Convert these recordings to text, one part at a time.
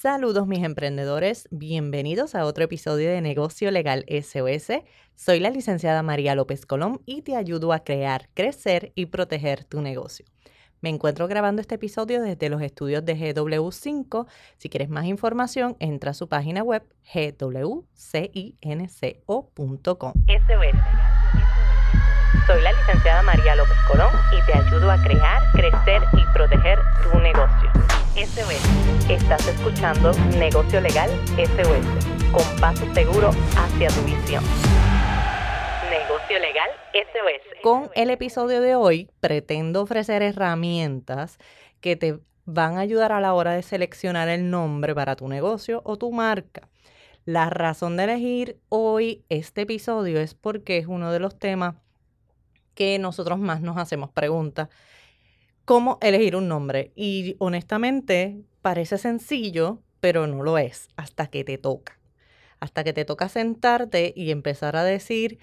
Saludos mis emprendedores, bienvenidos a otro episodio de Negocio Legal SOS. Soy la licenciada María López Colón y te ayudo a crear, crecer y proteger tu negocio. Me encuentro grabando este episodio desde los estudios de GW5. Si quieres más información, entra a su página web gwcinco.com. Soy la licenciada María López Colón y te ayudo a crear, crecer y proteger tu negocio. SOS. Estás escuchando Negocio Legal SOS, con paso seguro hacia tu visión. Negocio Legal SOS. Con el episodio de hoy pretendo ofrecer herramientas que te van a ayudar a la hora de seleccionar el nombre para tu negocio o tu marca. La razón de elegir hoy este episodio es porque es uno de los temas que nosotros más nos hacemos preguntas cómo elegir un nombre. Y honestamente, parece sencillo, pero no lo es hasta que te toca. Hasta que te toca sentarte y empezar a decir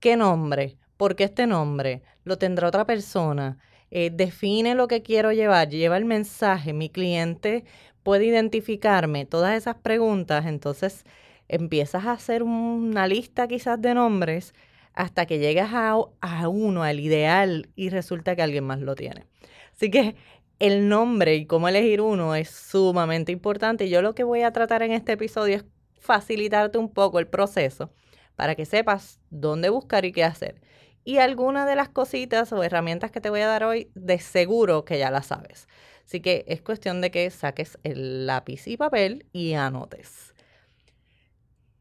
qué nombre, por qué este nombre, lo tendrá otra persona, eh, define lo que quiero llevar, lleva el mensaje, mi cliente puede identificarme, todas esas preguntas, entonces empiezas a hacer una lista quizás de nombres hasta que llegas a, a uno, al ideal, y resulta que alguien más lo tiene. Así que el nombre y cómo elegir uno es sumamente importante. Yo lo que voy a tratar en este episodio es facilitarte un poco el proceso para que sepas dónde buscar y qué hacer. Y algunas de las cositas o herramientas que te voy a dar hoy, de seguro que ya las sabes. Así que es cuestión de que saques el lápiz y papel y anotes.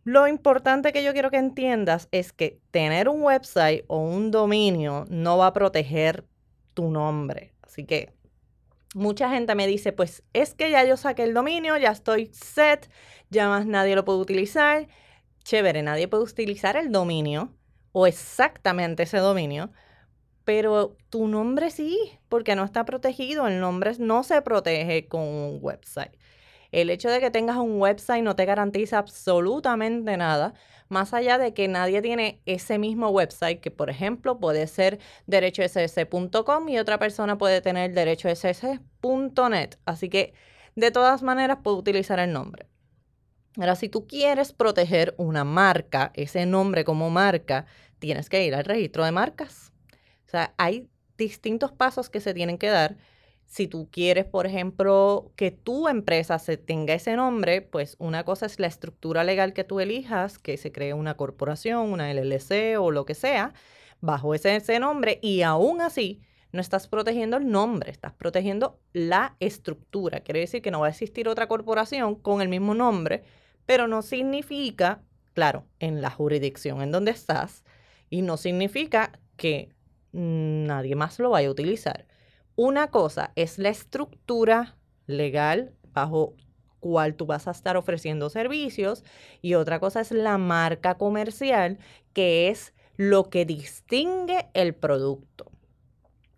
Lo importante que yo quiero que entiendas es que tener un website o un dominio no va a proteger tu nombre. Así que mucha gente me dice, pues es que ya yo saqué el dominio, ya estoy set, ya más nadie lo puede utilizar. Chévere, nadie puede utilizar el dominio o exactamente ese dominio, pero tu nombre sí, porque no está protegido, el nombre no se protege con un website. El hecho de que tengas un website no te garantiza absolutamente nada, más allá de que nadie tiene ese mismo website, que por ejemplo puede ser derechoss.com y otra persona puede tener derechoss.net. Así que de todas maneras puedo utilizar el nombre. Ahora, si tú quieres proteger una marca, ese nombre como marca, tienes que ir al registro de marcas. O sea, hay distintos pasos que se tienen que dar si tú quieres, por ejemplo, que tu empresa se tenga ese nombre, pues una cosa es la estructura legal que tú elijas, que se cree una corporación, una LLC o lo que sea, bajo ese, ese nombre y aún así no estás protegiendo el nombre, estás protegiendo la estructura. Quiere decir que no va a existir otra corporación con el mismo nombre, pero no significa, claro, en la jurisdicción en donde estás, y no significa que nadie más lo vaya a utilizar. Una cosa es la estructura legal bajo cual tú vas a estar ofreciendo servicios y otra cosa es la marca comercial, que es lo que distingue el producto.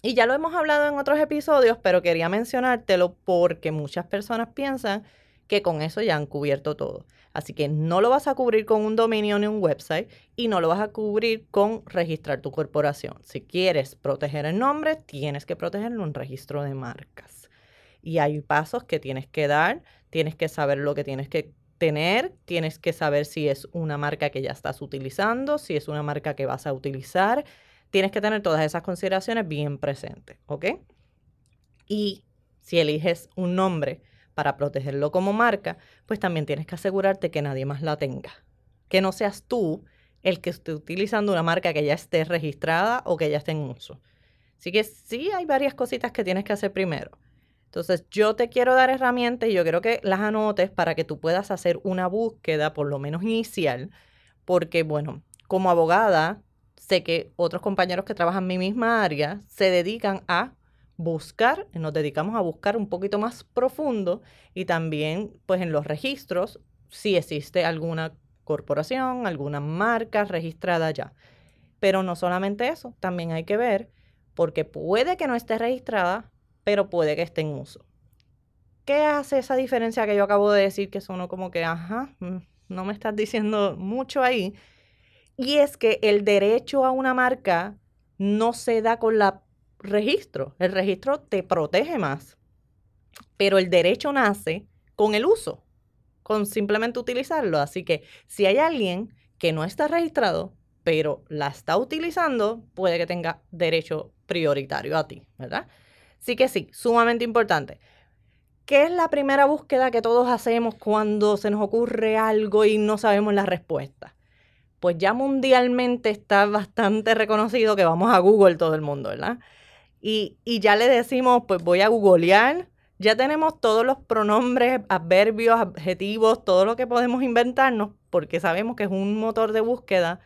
Y ya lo hemos hablado en otros episodios, pero quería mencionártelo porque muchas personas piensan que con eso ya han cubierto todo. Así que no lo vas a cubrir con un dominio ni un website y no lo vas a cubrir con registrar tu corporación. Si quieres proteger el nombre, tienes que protegerlo en un registro de marcas. Y hay pasos que tienes que dar, tienes que saber lo que tienes que tener, tienes que saber si es una marca que ya estás utilizando, si es una marca que vas a utilizar. Tienes que tener todas esas consideraciones bien presentes, ¿ok? Y si eliges un nombre, para protegerlo como marca, pues también tienes que asegurarte que nadie más la tenga. Que no seas tú el que esté utilizando una marca que ya esté registrada o que ya esté en uso. Así que sí hay varias cositas que tienes que hacer primero. Entonces yo te quiero dar herramientas y yo quiero que las anotes para que tú puedas hacer una búsqueda por lo menos inicial, porque bueno, como abogada, sé que otros compañeros que trabajan en mi misma área se dedican a buscar, nos dedicamos a buscar un poquito más profundo y también pues en los registros si existe alguna corporación, alguna marca registrada ya. Pero no solamente eso, también hay que ver porque puede que no esté registrada, pero puede que esté en uso. ¿Qué hace esa diferencia que yo acabo de decir que sonó como que, ajá, mm, no me estás diciendo mucho ahí? Y es que el derecho a una marca no se da con la registro. El registro te protege más, pero el derecho nace con el uso. con simplemente utilizarlo. Así que si hay alguien que no está registrado, pero la está utilizando, puede que tenga derecho prioritario a ti, ¿verdad? Así que sí, sumamente importante. ¿Qué es la primera búsqueda que todos hacemos cuando se nos ocurre algo y no sabemos la respuesta? Pues ya mundialmente está bastante reconocido que vamos a Google todo el mundo, ¿verdad? Y, ya le decimos, pues voy a googlear, ya tenemos todos los pronombres, adverbios, adjetivos, todo lo que podemos inventarnos, porque sabemos que es un motor de búsqueda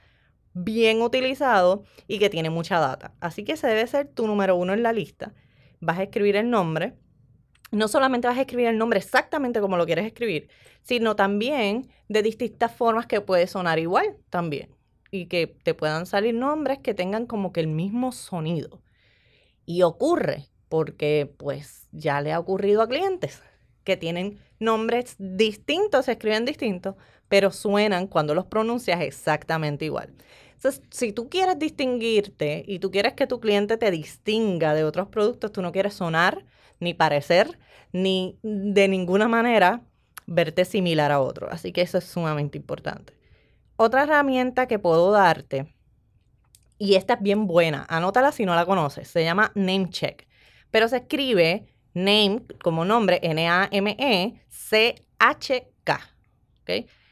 bien utilizado y que tiene mucha data. Así que ese debe ser tu número uno en la lista. Vas a escribir el nombre, no solamente vas a escribir el nombre exactamente como lo quieres escribir, sino también de distintas formas que puede sonar igual también. Y que te puedan salir nombres que tengan como que el mismo sonido. Y ocurre, porque pues ya le ha ocurrido a clientes que tienen nombres distintos, se escriben distintos, pero suenan cuando los pronuncias exactamente igual. Entonces, si tú quieres distinguirte y tú quieres que tu cliente te distinga de otros productos, tú no quieres sonar ni parecer, ni de ninguna manera verte similar a otro. Así que eso es sumamente importante. Otra herramienta que puedo darte, y esta es bien buena, anótala si no la conoces, se llama NameCheck, pero se escribe name como nombre, N-A-M-E-C-H-K.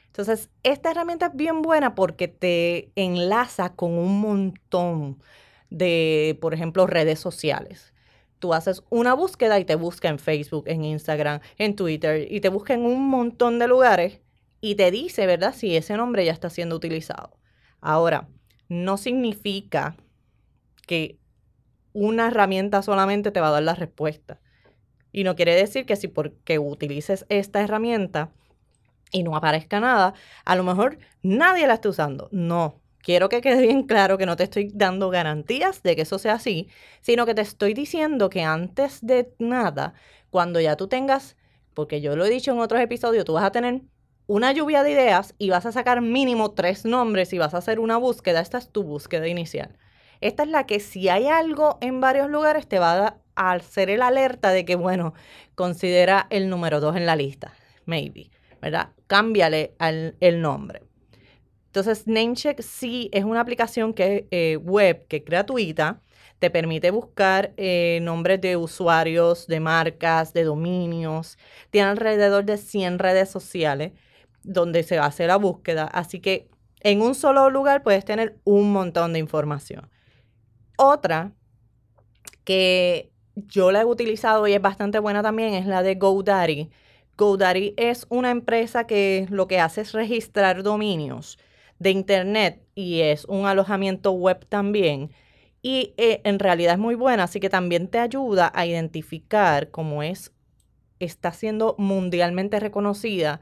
Entonces, esta herramienta es bien buena porque te enlaza con un montón de, por ejemplo, redes sociales tú haces una búsqueda y te busca en Facebook, en Instagram, en Twitter y te busca en un montón de lugares y te dice, ¿verdad? Si ese nombre ya está siendo utilizado. Ahora, no significa que una herramienta solamente te va a dar la respuesta. Y no quiere decir que si porque utilices esta herramienta y no aparezca nada, a lo mejor nadie la esté usando. No, quiero que quede bien claro que no te estoy dando garantías de que eso sea así, sino que te estoy diciendo que antes de nada, cuando ya tú tengas, porque yo lo he dicho en otros episodios, tú vas a tener una lluvia de ideas y vas a sacar mínimo tres nombres y vas a hacer una búsqueda. Esta es tu búsqueda inicial. Esta es la que si hay algo en varios lugares te va a hacer el alerta de que, bueno, considera el número dos en la lista, maybe, ¿verdad? Cámbiale el nombre. Entonces, NameCheck sí es una aplicación que eh, web que es gratuita, te permite buscar eh, nombres de usuarios, de marcas, de dominios. Tiene alrededor de 100 redes sociales donde se hace la búsqueda. Así que en un solo lugar puedes tener un montón de información. Otra que yo la he utilizado y es bastante buena también es la de GoDaddy. GoDaddy es una empresa que lo que hace es registrar dominios de Internet y es un alojamiento web también. Y eh, en realidad es muy buena, así que también te ayuda a identificar cómo es, está siendo mundialmente reconocida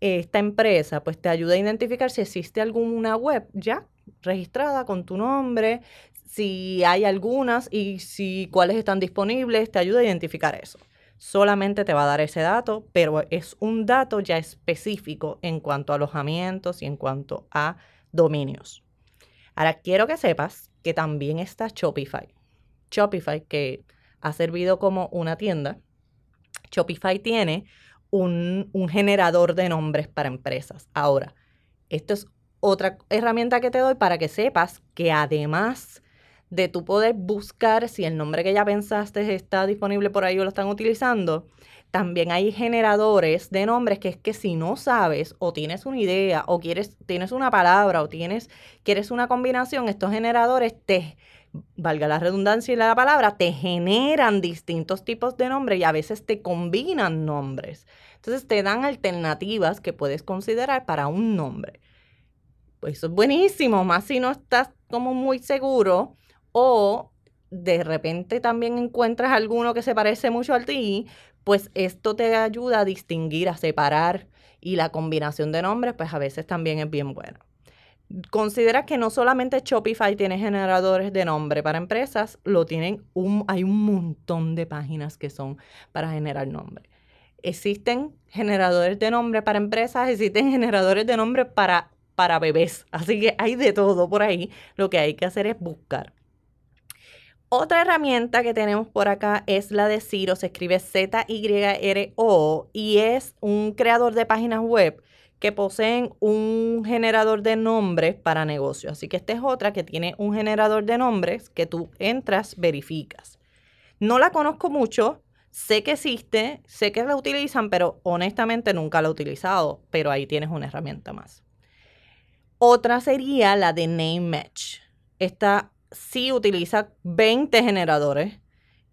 esta empresa, pues te ayuda a identificar si existe alguna web ya registrada con tu nombre, si hay algunas y si cuáles están disponibles, te ayuda a identificar eso solamente te va a dar ese dato, pero es un dato ya específico en cuanto a alojamientos y en cuanto a dominios. Ahora quiero que sepas que también está Shopify. Shopify que ha servido como una tienda. Shopify tiene un, un generador de nombres para empresas. Ahora, esto es otra herramienta que te doy para que sepas que además de tú poder buscar si el nombre que ya pensaste está disponible por ahí o lo están utilizando. También hay generadores de nombres que es que si no sabes o tienes una idea o quieres, tienes una palabra o tienes, quieres una combinación, estos generadores te, valga la redundancia y la palabra, te generan distintos tipos de nombres y a veces te combinan nombres. Entonces te dan alternativas que puedes considerar para un nombre. Pues eso es buenísimo, más si no estás como muy seguro o de repente también encuentras alguno que se parece mucho a ti, pues esto te ayuda a distinguir, a separar y la combinación de nombres pues a veces también es bien buena. Considera que no solamente Shopify tiene generadores de nombre para empresas, lo tienen hay un montón de páginas que son para generar nombre. Existen generadores de nombre para empresas, existen generadores de nombre para, para bebés, así que hay de todo por ahí. Lo que hay que hacer es buscar. Otra herramienta que tenemos por acá es la de Ciro, se escribe Z-Y-R-O y es un creador de páginas web que poseen un generador de nombres para negocios. Así que esta es otra que tiene un generador de nombres que tú entras, verificas. No la conozco mucho, sé que existe, sé que la utilizan, pero honestamente nunca la he utilizado, pero ahí tienes una herramienta más. Otra sería la de Name Match. Esta sí utiliza 20 generadores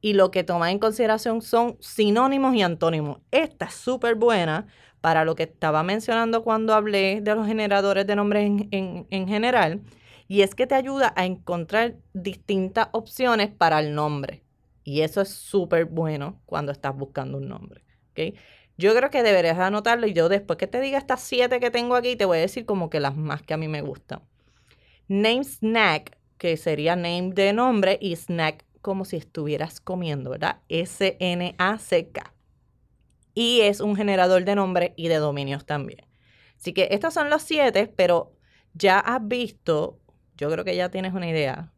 y lo que toma en consideración son sinónimos y antónimos. Esta es súper buena para lo que estaba mencionando cuando hablé de los generadores de nombres en, en, general, y es que te ayuda a encontrar distintas opciones para el nombre. Y eso es súper bueno cuando estás buscando un nombre. ¿okay? Yo creo que deberías anotarlo y yo después que te diga estas siete que tengo aquí, te voy a decir como que las más que a mí me gustan. Name Snack que sería name de nombre y snack como si estuvieras comiendo, ¿verdad? S-N-A-C-K. Y es un generador de nombre y de dominios también. Así que estos son los siete, pero ya has visto, yo creo que ya tienes una idea.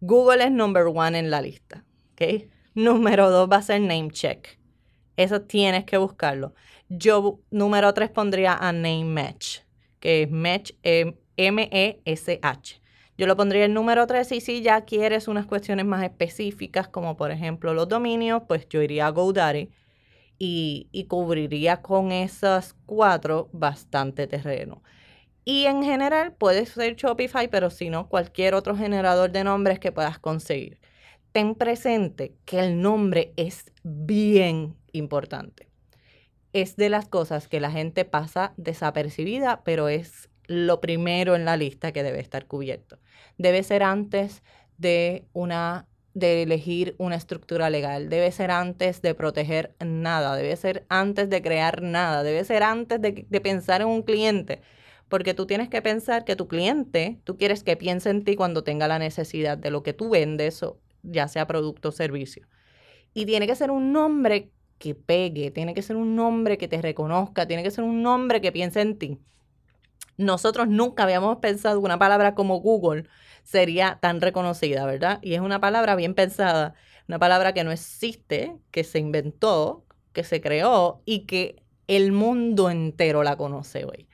Google es number one en la lista, ¿ok? Número dos va a ser name check. Eso tienes que buscarlo. Yo, número tres, pondría a name match, que es match, M-E-S-H. Yo lo pondría el número 3 y si ya quieres unas cuestiones más específicas, como por ejemplo los dominios, pues yo iría a GoDaddy y, y cubriría con esas cuatro bastante terreno. Y en general puede ser Shopify, pero si no, cualquier otro generador de nombres que puedas conseguir. Ten presente que el nombre es bien importante. Es de las cosas que la gente pasa desapercibida, pero es lo primero en la lista que debe estar cubierto. Debe ser antes de una de elegir una estructura legal, debe ser antes de proteger nada, debe ser antes de crear nada, debe ser antes de, de pensar en un cliente, porque tú tienes que pensar que tu cliente, tú quieres que piense en ti cuando tenga la necesidad de lo que tú vendes, ya sea producto o servicio. Y tiene que ser un nombre que pegue, tiene que ser un nombre que te reconozca, tiene que ser un nombre que piense en ti nosotros nunca habíamos pensado una palabra como Google sería tan reconocida, ¿verdad? Y es una palabra bien pensada, una palabra que no existe, que se inventó, que se creó y que el mundo entero la conoce hoy.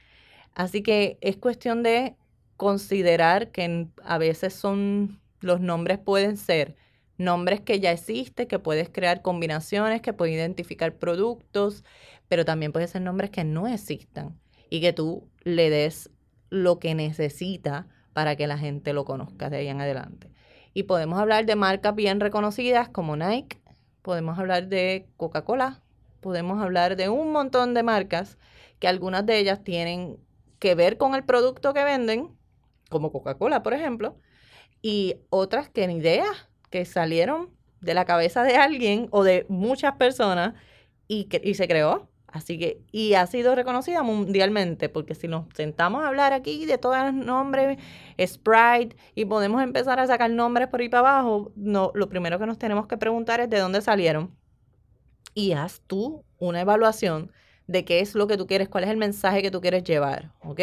Así que es cuestión de considerar que a veces son los nombres pueden ser nombres que ya existen, que puedes crear combinaciones, que puedes identificar productos, pero también pueden ser nombres que no existan y que tú le des lo que necesita para que la gente lo conozca de ahí en adelante. Y podemos hablar de marcas bien reconocidas como Nike, podemos hablar de Coca-Cola, podemos hablar de un montón de marcas que algunas de ellas tienen que ver con el producto que venden, como Coca-Cola, por ejemplo, y otras que ni idea, que salieron de la cabeza de alguien o de muchas personas y, y se creó. Así que, y ha sido reconocida mundialmente, porque si nos sentamos a hablar aquí de todos los nombres, Sprite, y podemos empezar a sacar nombres por ahí para abajo, no, lo primero que nos tenemos que preguntar es de dónde salieron. Y haz tú una evaluación de qué es lo que tú quieres, cuál es el mensaje que tú quieres llevar, ¿ok?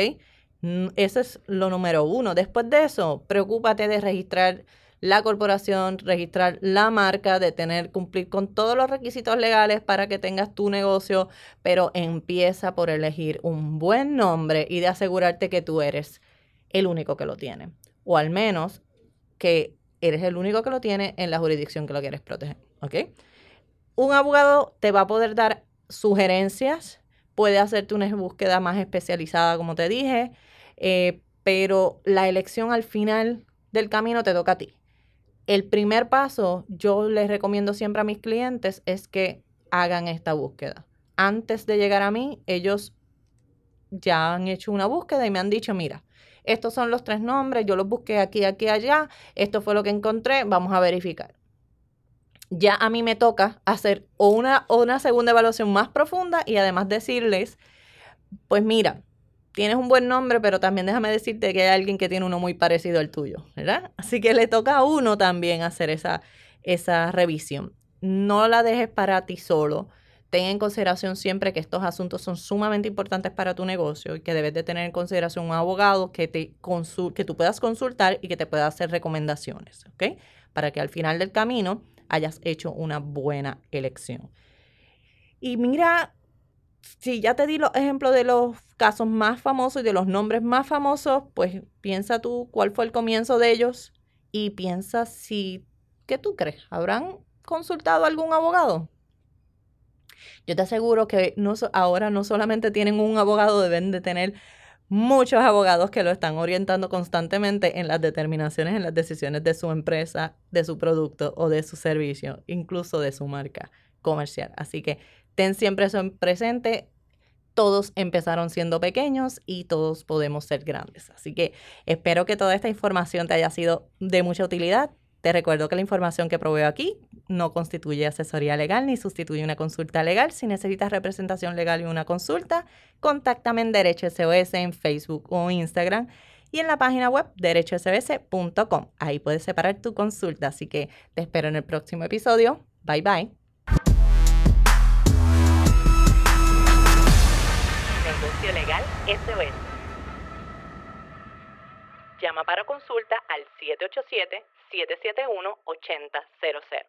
Ese es lo número uno. Después de eso, preocúpate de registrar la corporación, registrar la marca, de tener, cumplir con todos los requisitos legales para que tengas tu negocio, pero empieza por elegir un buen nombre y de asegurarte que tú eres el único que lo tiene. O al menos que eres el único que lo tiene en la jurisdicción que lo quieres proteger. ¿Ok? Un abogado te va a poder dar sugerencias, puede hacerte una búsqueda más especializada, como te dije, eh, pero la elección al final del camino te toca a ti el primer paso, yo les recomiendo siempre a mis clientes, es que hagan esta búsqueda. Antes de llegar a mí, ellos ya han hecho una búsqueda y me han dicho, mira, estos son los tres nombres, yo los busqué aquí, aquí, allá, esto fue lo que encontré, vamos a verificar. Ya a mí me toca hacer una, una segunda evaluación más profunda y además decirles, pues mira, tienes un buen nombre, pero también déjame decirte que hay alguien que tiene uno muy parecido al tuyo, ¿verdad? Así que le toca a uno también hacer esa, esa revisión. No la dejes para ti solo. ten en consideración siempre que estos asuntos son sumamente importantes para tu negocio y que debes de tener en consideración un abogado que, te que tú puedas consultar y que te pueda hacer recomendaciones, ¿ok? Para que al final del camino hayas hecho una buena elección. Y mira, si ya te di los ejemplos de los casos más famosos y de los nombres más famosos, pues piensa tú cuál fue el comienzo de ellos y piensa si, ¿qué tú crees? ¿Habrán consultado algún abogado? Yo te aseguro que no, ahora no solamente tienen un abogado, deben de tener muchos abogados que lo están orientando constantemente en las determinaciones, en las decisiones de su empresa, de su producto o de su servicio, incluso de su marca comercial. Así que ten siempre eso en presente. Todos empezaron siendo pequeños y todos podemos ser grandes. Así que espero que toda esta información te haya sido de mucha utilidad. Te recuerdo que la información que proveo aquí no constituye asesoría legal ni sustituye una consulta legal. Si necesitas representación legal y una consulta, contáctame en Derecho SOS en Facebook o Instagram y en la página web derechosos.com. Ahí puedes separar tu consulta. Así que te espero en el próximo episodio. Bye bye. Negocio Legal SOS. Llama para consulta al 787-771-8000.